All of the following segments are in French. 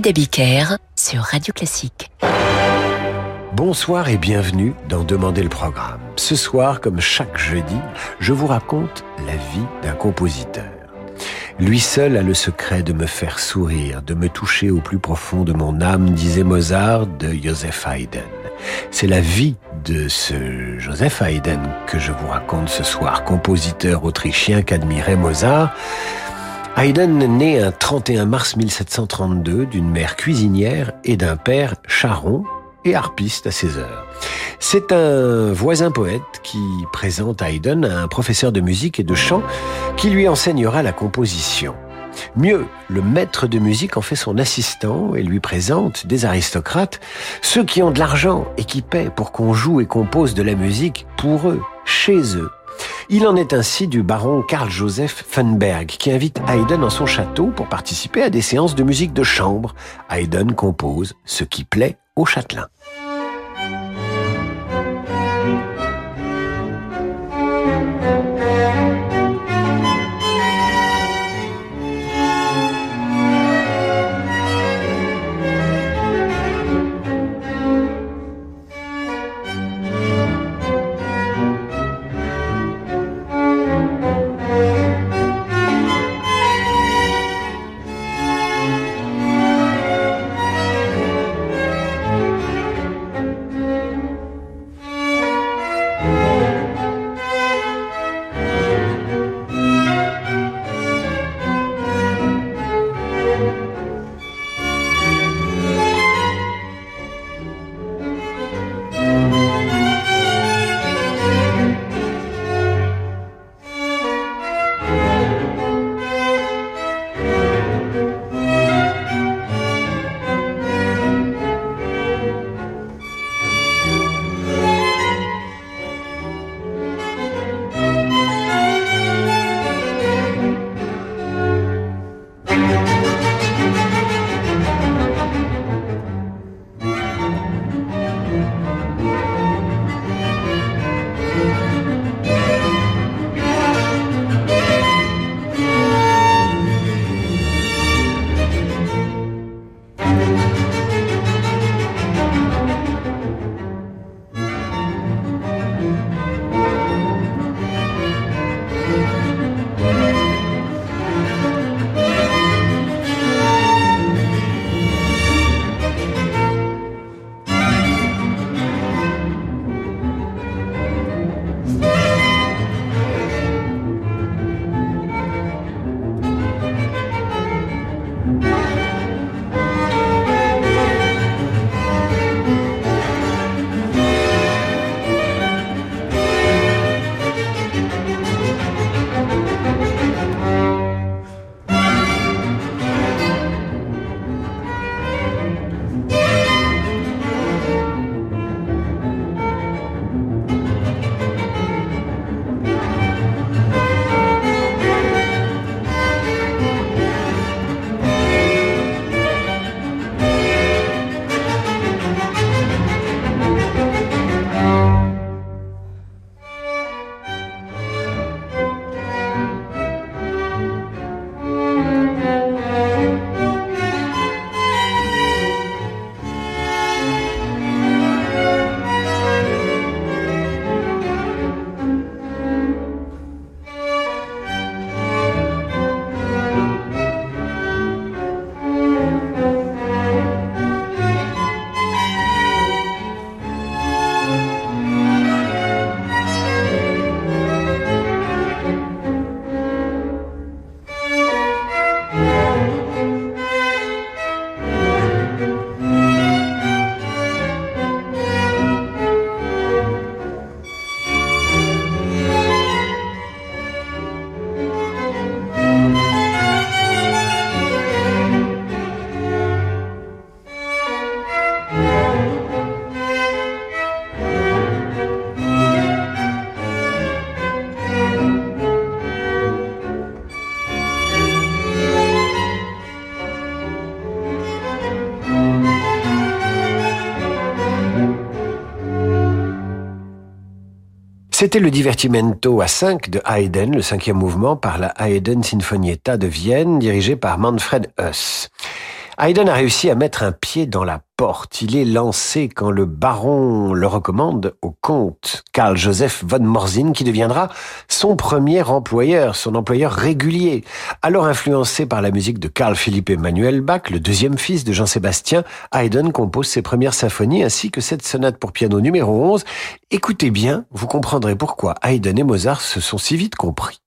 David Abiker sur Radio Classique. Bonsoir et bienvenue dans Demander le programme. Ce soir, comme chaque jeudi, je vous raconte la vie d'un compositeur. Lui seul a le secret de me faire sourire, de me toucher au plus profond de mon âme, disait Mozart de Joseph Haydn. C'est la vie de ce Joseph Haydn que je vous raconte ce soir, compositeur autrichien qu'admirait Mozart. Haydn naît un 31 mars 1732 d'une mère cuisinière et d'un père charron et harpiste à ses heures. C'est un voisin poète qui présente Haydn à un professeur de musique et de chant qui lui enseignera la composition. Mieux, le maître de musique en fait son assistant et lui présente des aristocrates, ceux qui ont de l'argent et qui paient pour qu'on joue et compose de la musique pour eux, chez eux. Il en est ainsi du baron Karl Joseph Funberg qui invite Haydn dans son château pour participer à des séances de musique de chambre. Haydn compose ce qui plaît au châtelain. C'était le divertimento à 5 de Haydn, le cinquième mouvement par la Haydn Sinfonietta de Vienne, dirigé par Manfred Huss. Haydn a réussi à mettre un pied dans la Il est lancé quand le baron le recommande au comte Karl Joseph von Morzin qui deviendra son premier employeur, son employeur régulier. Alors influencé par la musique de Karl Philipp Emmanuel Bach, le deuxième fils de Jean-Sébastien, Haydn compose ses premières symphonies ainsi que cette sonate pour piano numéro 11. Écoutez bien, vous comprendrez pourquoi Haydn et Mozart se sont si vite compris.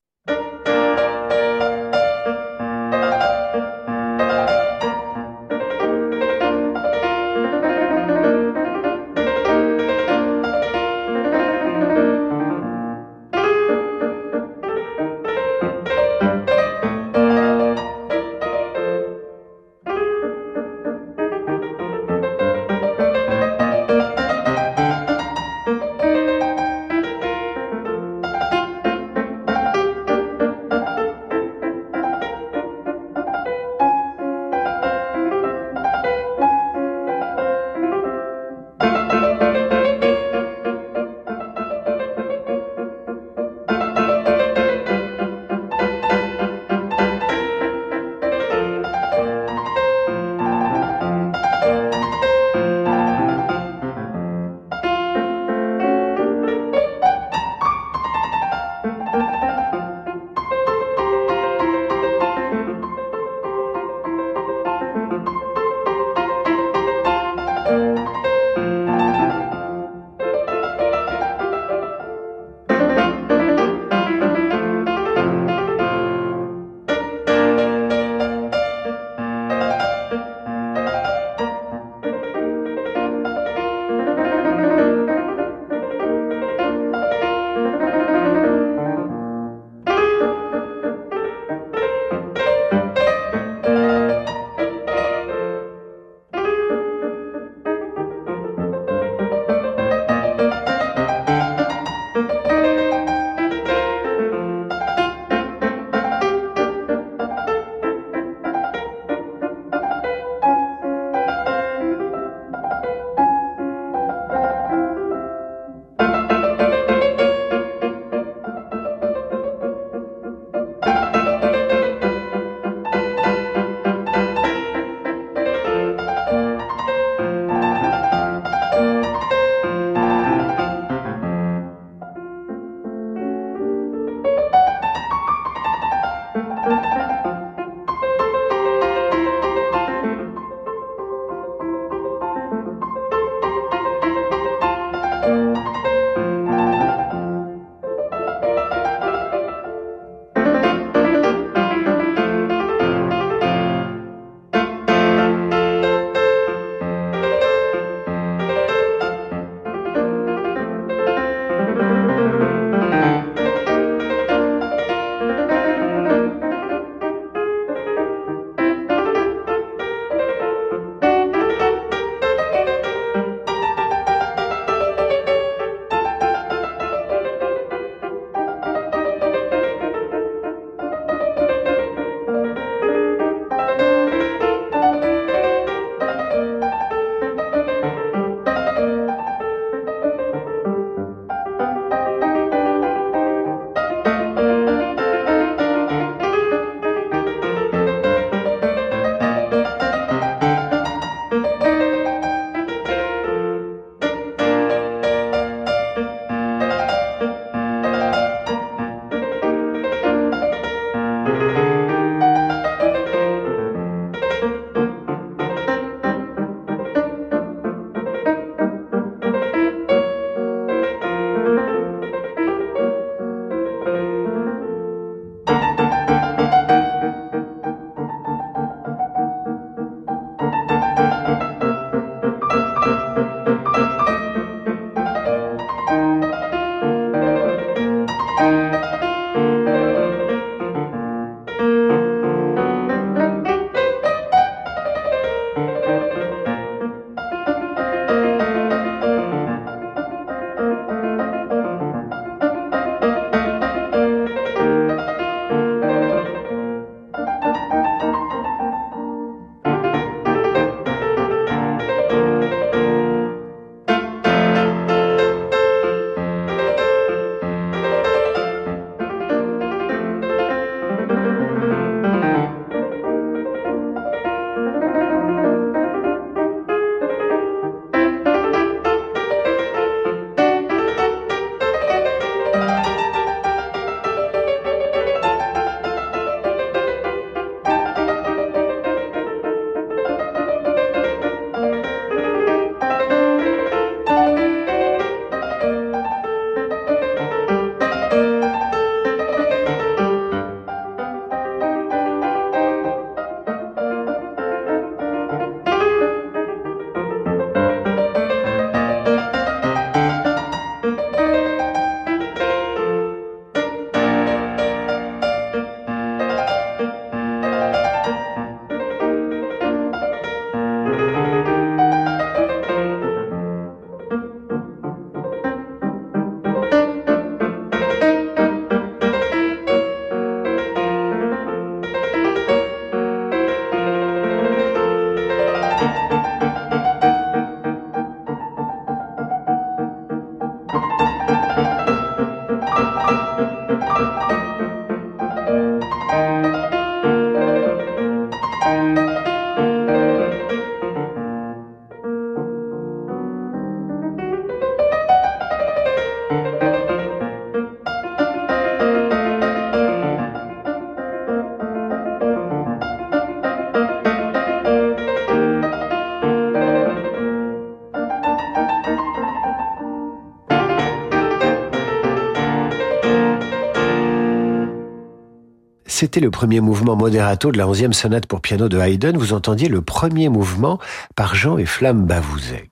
C'était le premier mouvement moderato de la onzième sonate pour piano de Haydn. Vous entendiez le premier mouvement par Jean et Flamme Bavouzet.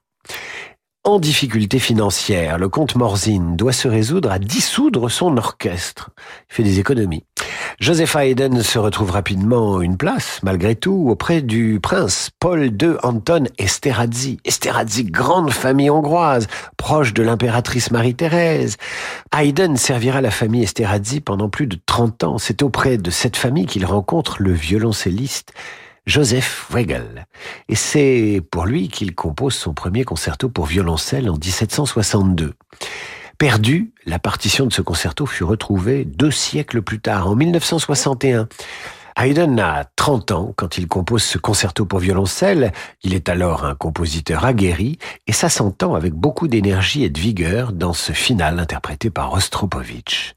En difficulté financière, le comte Morzine doit se résoudre à dissoudre son orchestre. Il fait des économies. Joseph Haydn se retrouve rapidement une place, malgré tout, auprès du prince Paul II Anton Esterhazy. Esterhazy, grande famille hongroise, proche de l'impératrice Marie-Thérèse. Haydn servira la famille Esterhazy pendant plus de 30 ans. C'est auprès de cette famille qu'il rencontre le violoncelliste Joseph Wegel. Et c'est pour lui qu'il compose son premier concerto pour violoncelle en 1762. Perdu, la partition de ce concerto fut retrouvée deux siècles plus tard, en 1961. Haydn a 30 ans quand il compose ce concerto pour violoncelle. Il est alors un compositeur aguerri et ça s'entend avec beaucoup d'énergie et de vigueur dans ce final interprété par Rostropovitch.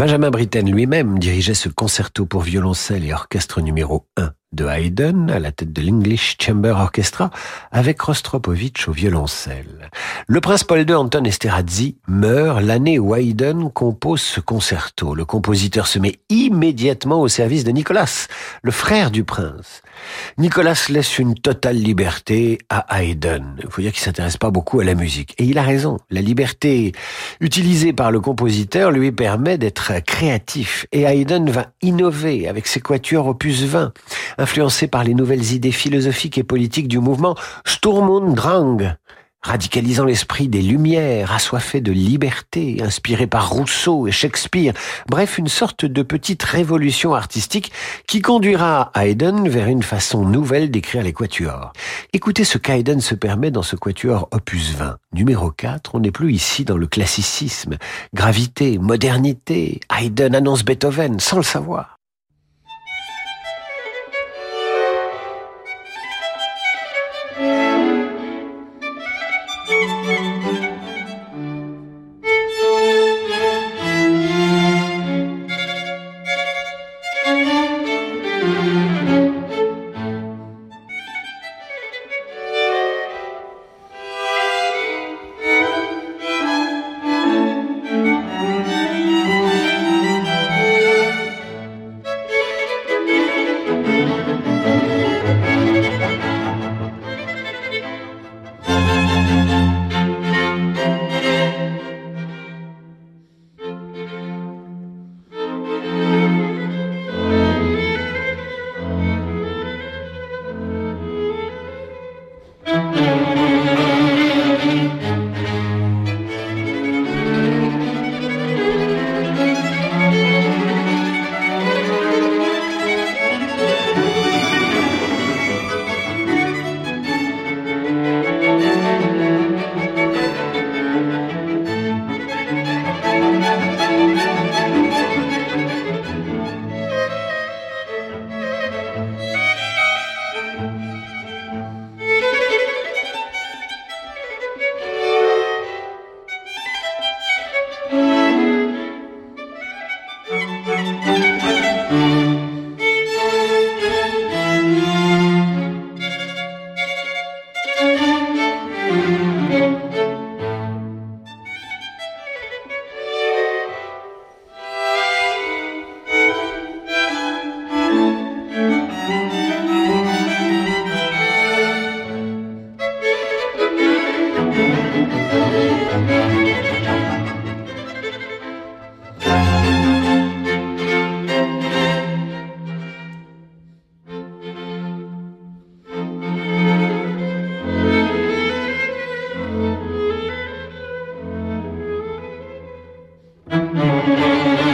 Benjamin Britten lui-même dirigeait ce concerto pour violoncelle et orchestre numéro 1 de Haydn à la tête de l'English Chamber Orchestra avec Rostropovitch au violoncelle. Le prince Paul II Anton Esterhazy meurt l'année où Haydn compose ce concerto. Le compositeur se met immédiatement au service de Nicolas, le frère du prince. Nicolas laisse une totale liberté à Haydn. Il faut dire qu'il s'intéresse pas beaucoup à la musique. Et il a raison. La liberté utilisée par le compositeur lui permet d'être créatif. Et Haydn va innover avec ses quatuors opus 20, influencé par les nouvelles idées philosophiques et politiques du mouvement Sturm und Drang radicalisant l'esprit des Lumières, assoiffé de liberté, inspiré par Rousseau et Shakespeare, bref, une sorte de petite révolution artistique qui conduira Haydn vers une façon nouvelle d'écrire les quatuors. Écoutez ce qu'Haydn se permet dans ce quatuor opus 20. Numéro 4, on n'est plus ici dans le classicisme. Gravité, modernité, Haydn annonce Beethoven sans le savoir. Música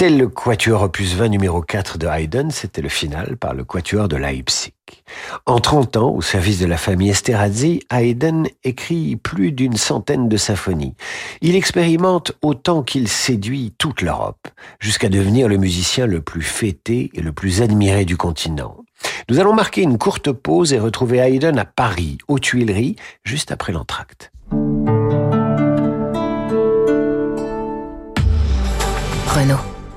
C'était le quatuor opus 20 numéro 4 de Haydn, c'était le final par le quatuor de Leipzig. En 30 ans, au service de la famille Esterhazy, Haydn écrit plus d'une centaine de symphonies. Il expérimente autant qu'il séduit toute l'Europe, jusqu'à devenir le musicien le plus fêté et le plus admiré du continent. Nous allons marquer une courte pause et retrouver Haydn à Paris, aux Tuileries, juste après l'entracte. Renault.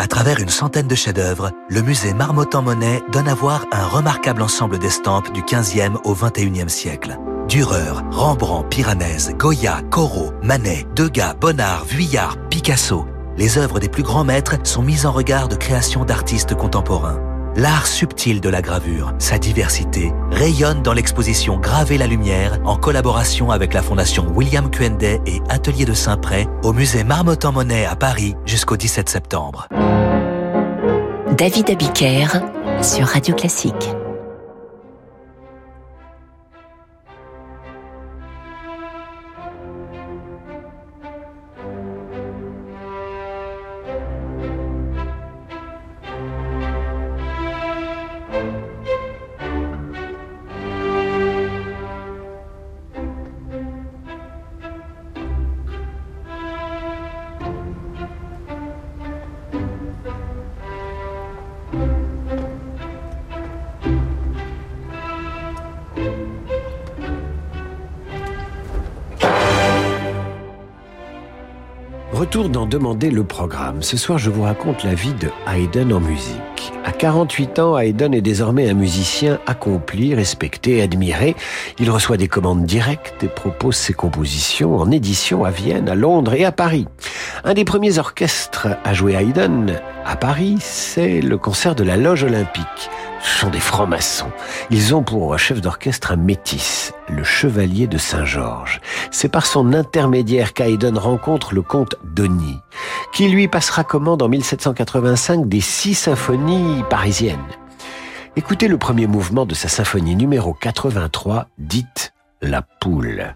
À travers une centaine de chefs-d'œuvre, le musée Marmottan-Monet donne à voir un remarquable ensemble d'estampes du 15e au 21e siècle. Dürer, Rembrandt, Piranèse, Goya, Corot, Manet, Degas, Bonnard, Vuillard, Picasso. Les œuvres des plus grands maîtres sont mises en regard de créations d'artistes contemporains. L'art subtil de la gravure, sa diversité, rayonne dans l'exposition Graver la lumière en collaboration avec la Fondation William Quendet et Atelier de Saint-Pré au musée Marmottan-Monet à Paris jusqu'au 17 septembre. David Abiker sur Radio Classique. Retour d'en demander le programme. Ce soir, je vous raconte la vie de Haydn en musique. À 48 ans, Haydn est désormais un musicien accompli, respecté, admiré. Il reçoit des commandes directes et propose ses compositions en édition à Vienne, à Londres et à Paris. Un des premiers orchestres à jouer Haydn à Paris, c'est le concert de la Loge Olympique. Ce sont des francs-maçons. Ils ont pour chef d'orchestre un métis, le chevalier de Saint-Georges. C'est par son intermédiaire qu'Haydn rencontre le comte Donny, qui lui passera commande en 1785 des six symphonies parisiennes. Écoutez le premier mouvement de sa symphonie numéro 83, dite La Poule.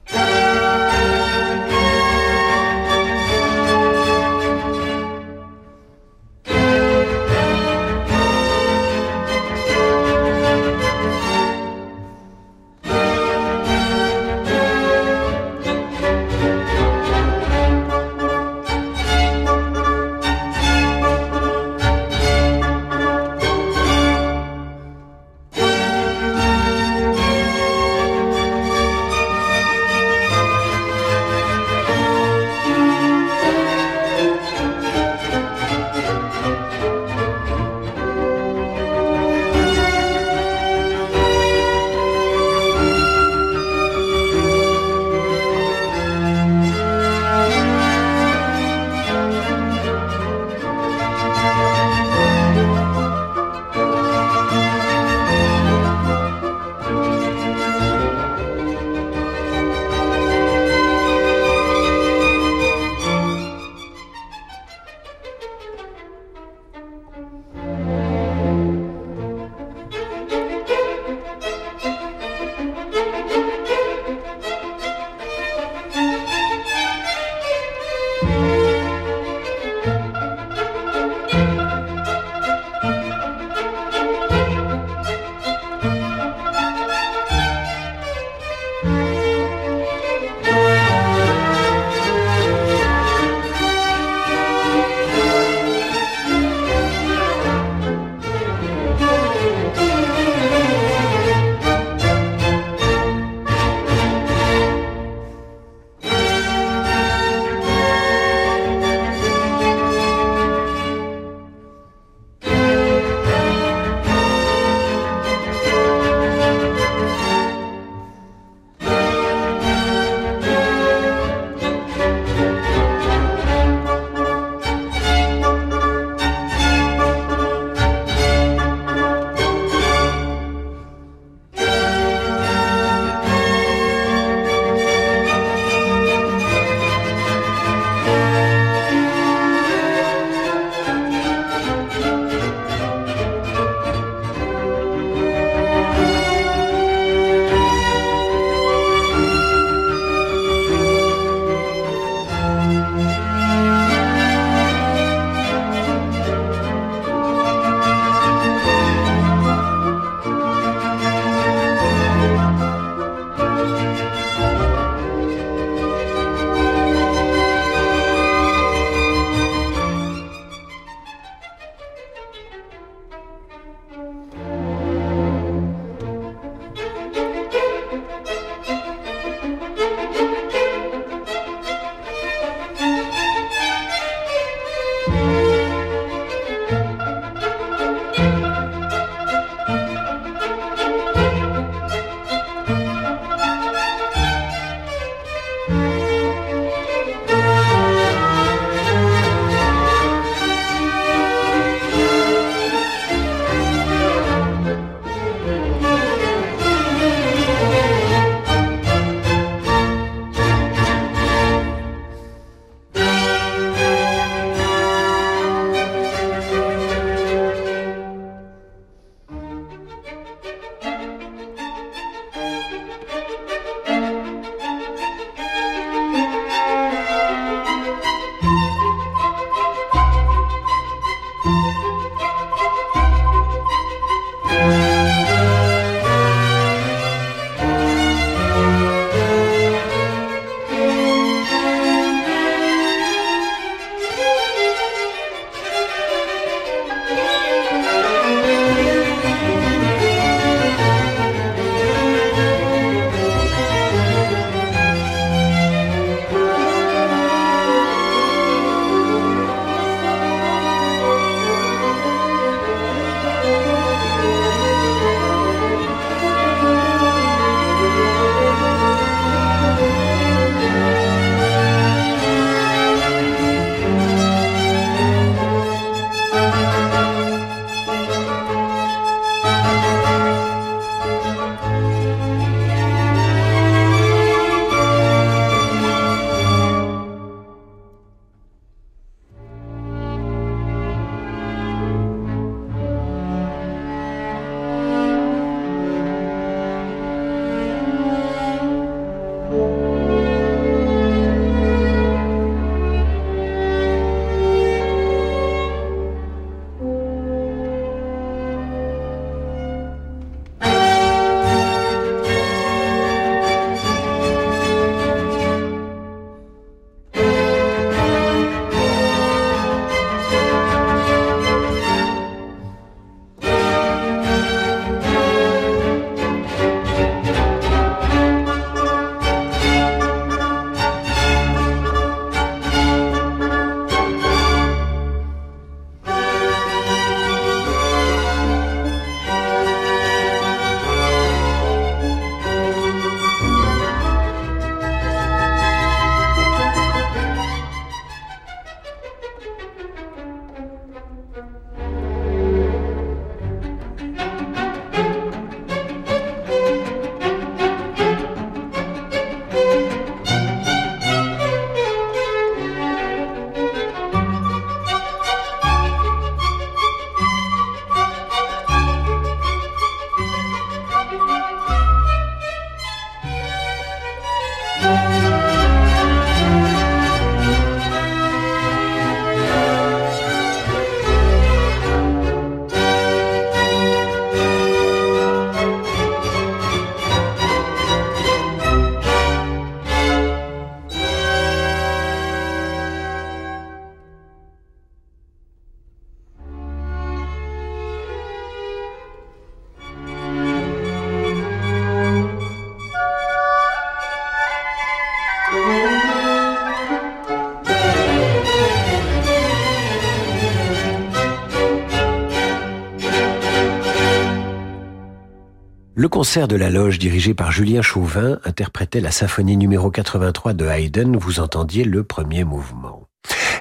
Le concert de la loge dirigé par Julien Chauvin interprétait la symphonie numéro 83 de Haydn, vous entendiez le premier mouvement.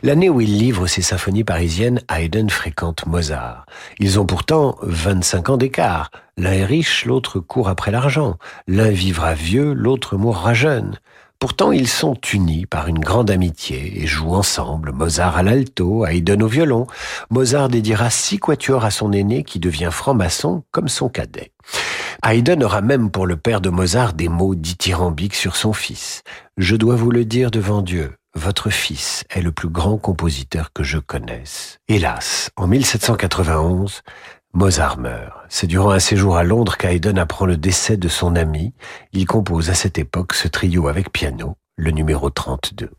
L'année où il livre ses symphonies parisiennes, Haydn fréquente Mozart. Ils ont pourtant 25 ans d'écart. L'un est riche, l'autre court après l'argent. L'un vivra vieux, l'autre mourra jeune. Pourtant, ils sont unis par une grande amitié et jouent ensemble, Mozart à l'alto, Haydn au violon. Mozart dédiera six quatuors à son aîné qui devient franc-maçon comme son cadet. Haydn aura même pour le père de Mozart des mots dithyrambiques sur son fils. Je dois vous le dire devant Dieu, votre fils est le plus grand compositeur que je connaisse. Hélas, en 1791, Mozart meurt. C'est durant un séjour à Londres qu'Haydn apprend le décès de son ami. Il compose à cette époque ce trio avec piano, le numéro 32.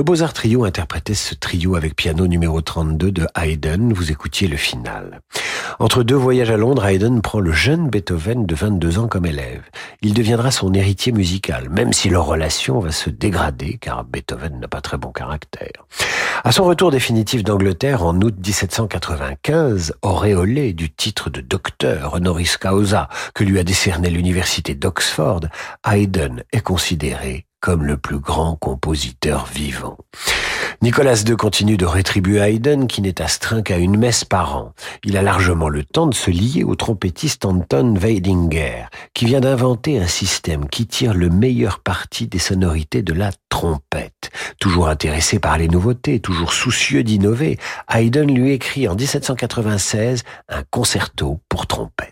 Le Beaux-Arts Trio interprétait ce trio avec piano numéro 32 de Haydn. Vous écoutiez le final. Entre deux voyages à Londres, Haydn prend le jeune Beethoven de 22 ans comme élève. Il deviendra son héritier musical, même si leur relation va se dégrader, car Beethoven n'a pas très bon caractère. À son retour définitif d'Angleterre en août 1795, auréolé du titre de docteur honoris causa que lui a décerné l'université d'Oxford, Haydn est considéré comme le plus grand compositeur vivant. Nicolas II continue de rétribuer Haydn qui n'est astreint qu'à une messe par an. Il a largement le temps de se lier au trompettiste Anton Weidinger qui vient d'inventer un système qui tire le meilleur parti des sonorités de la trompette. Toujours intéressé par les nouveautés, toujours soucieux d'innover, Haydn lui écrit en 1796 un concerto pour trompette.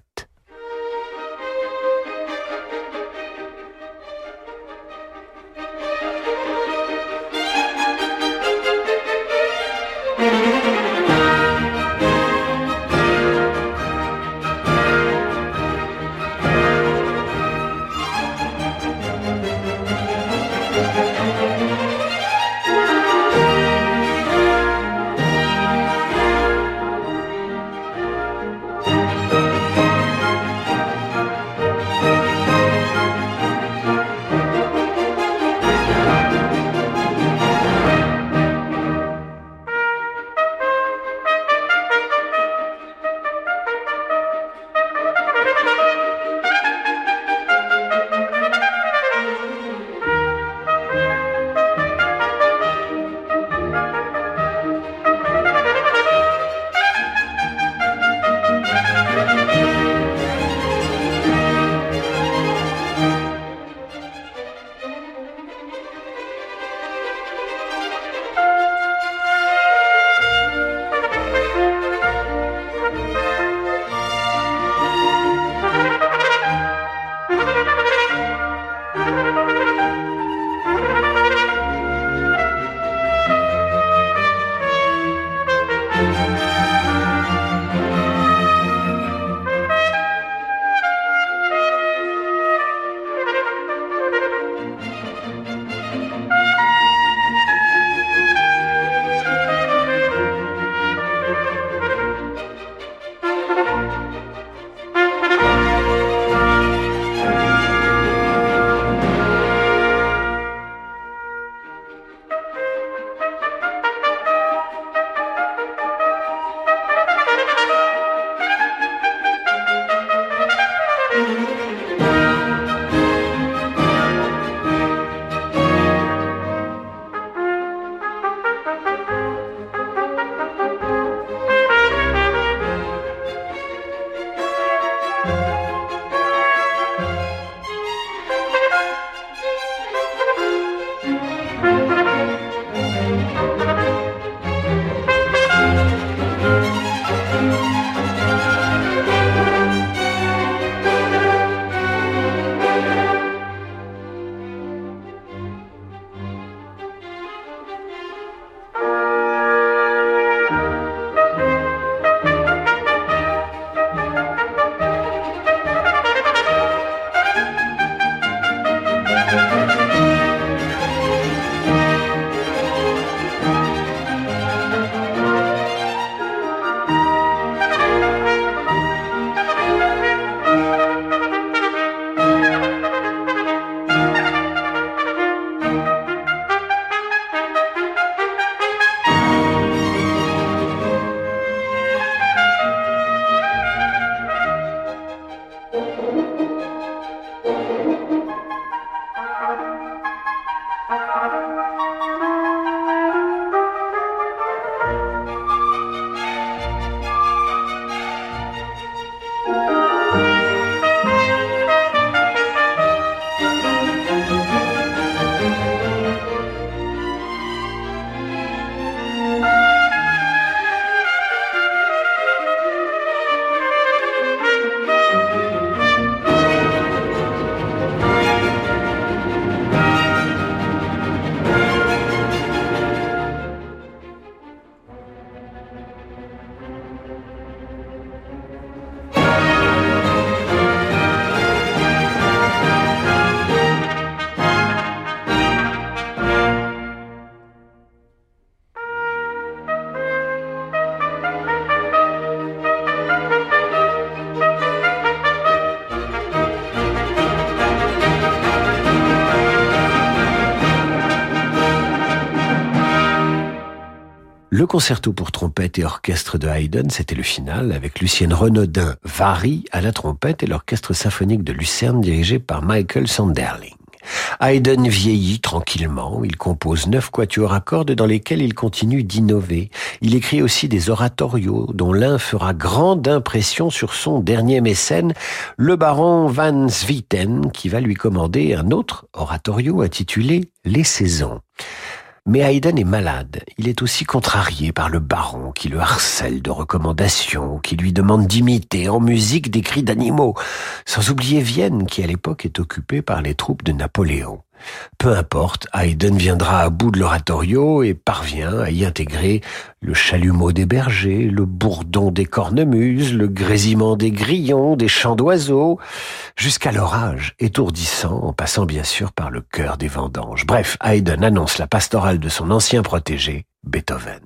Concerto pour trompette et orchestre de Haydn, c'était le final, avec Lucienne Renaudin Vary à la trompette et l'orchestre symphonique de Lucerne dirigé par Michael Sanderling. Haydn vieillit tranquillement, il compose neuf quatuors à cordes dans lesquels il continue d'innover. Il écrit aussi des oratorios dont l'un fera grande impression sur son dernier mécène, le baron Van Swieten, qui va lui commander un autre oratorio intitulé Les saisons. Mais Haydn est malade. Il est aussi contrarié par le baron qui le harcèle de recommandations, qui lui demande d'imiter en musique des cris d'animaux, sans oublier Vienne qui à l'époque est occupée par les troupes de Napoléon. Peu importe, Haydn viendra à bout de l'oratorio et parvient à y intégrer le chalumeau des bergers, le bourdon des cornemuses, le grésillement des grillons, des chants d'oiseaux, jusqu'à l'orage étourdissant en passant bien sûr par le cœur des vendanges. Bref, Haydn annonce la pastorale de son ancien protégé, Beethoven.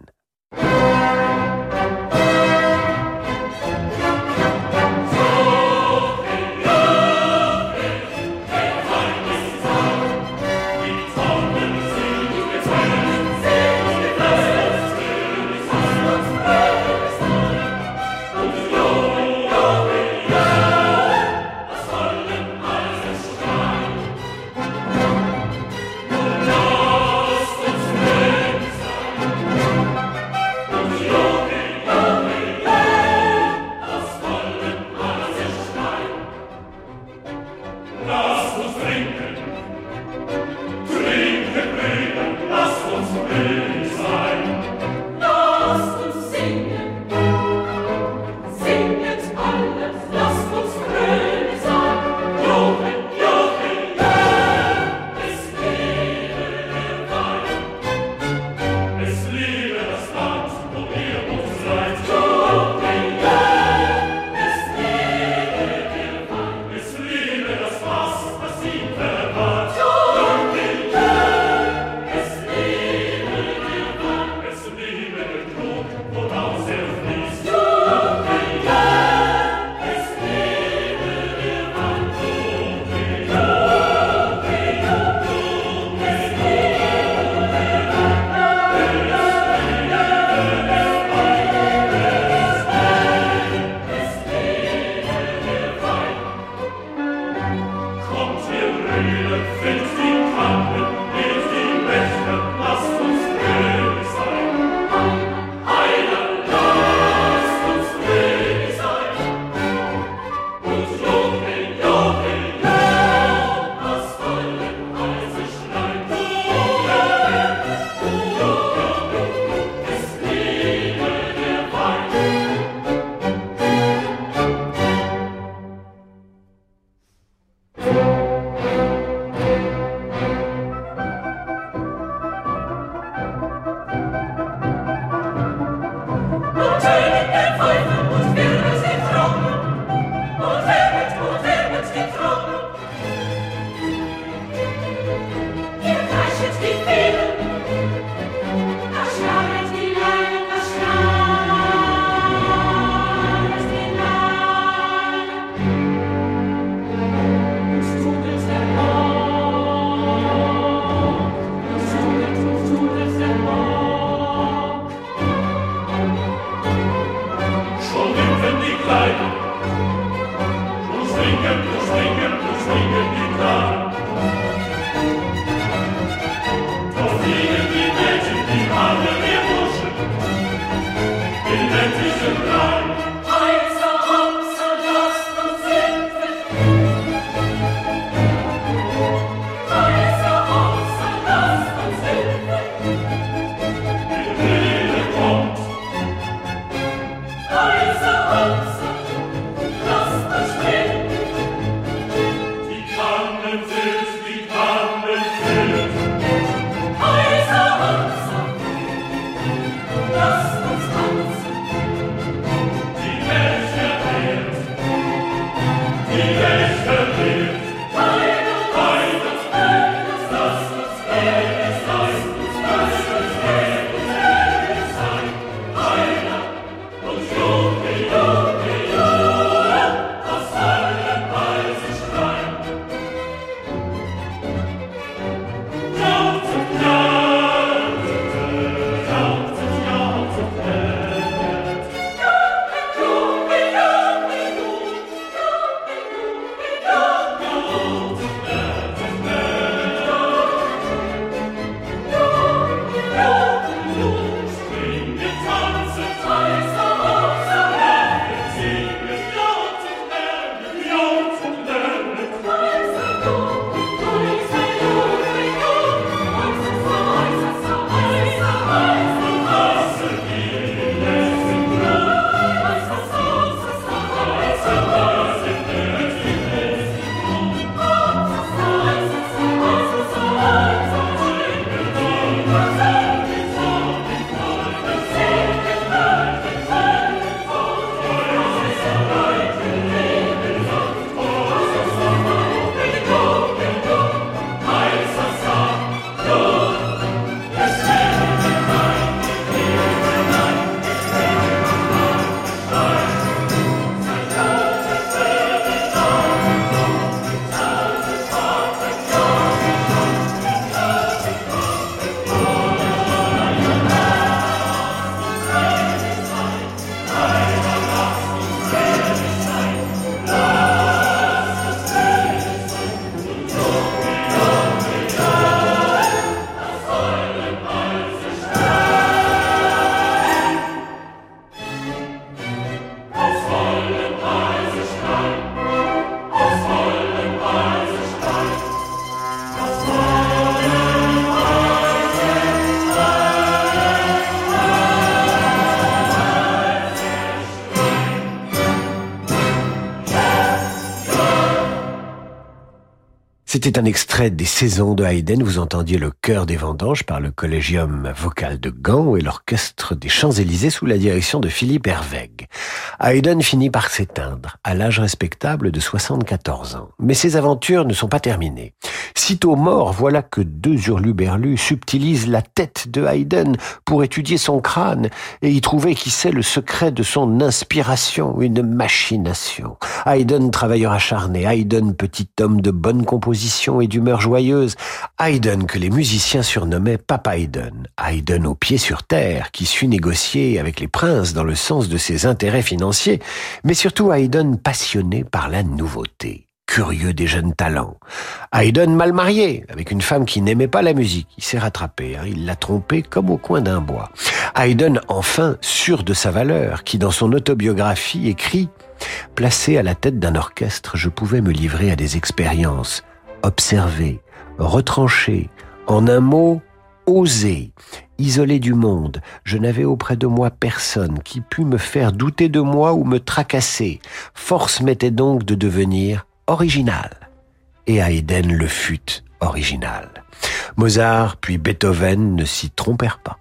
singen, singen, singen, C'était un extrait des saisons de Haydn. Vous entendiez le chœur des vendanges par le Collégium vocal de Gand et l'orchestre des Champs-Élysées sous la direction de Philippe Hervègue. Haydn finit par s'éteindre à l'âge respectable de 74 ans. Mais ses aventures ne sont pas terminées. Sitôt mort, voilà que deux hurluberlus subtilisent la tête de Haydn pour étudier son crâne et y trouver qui sait le secret de son inspiration, une machination. Haydn, travailleur acharné, Haydn, petit homme de bonne composition et d'humeur joyeuse, Haydn que les musiciens surnommaient Papa Haydn, Haydn au pied sur terre, qui suit négocier avec les princes dans le sens de ses intérêts financiers, mais surtout Haydn passionné par la nouveauté curieux des jeunes talents. Haydn mal marié, avec une femme qui n'aimait pas la musique. Il s'est rattrapé, hein. il l'a trompé comme au coin d'un bois. Haydn, enfin, sûr de sa valeur, qui dans son autobiographie écrit Placé à la tête d'un orchestre, je pouvais me livrer à des expériences, observer, retrancher, en un mot, oser. Isolé du monde, je n'avais auprès de moi personne qui pût me faire douter de moi ou me tracasser. Force m'était donc de devenir original. Et Haydn le fut original. Mozart puis Beethoven ne s'y trompèrent pas.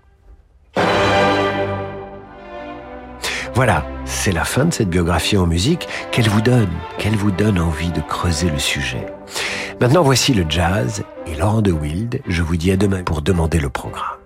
Voilà, c'est la fin de cette biographie en musique qu'elle vous donne, qu'elle vous donne envie de creuser le sujet. Maintenant, voici le jazz et Laurent de Wild. Je vous dis à demain pour demander le programme.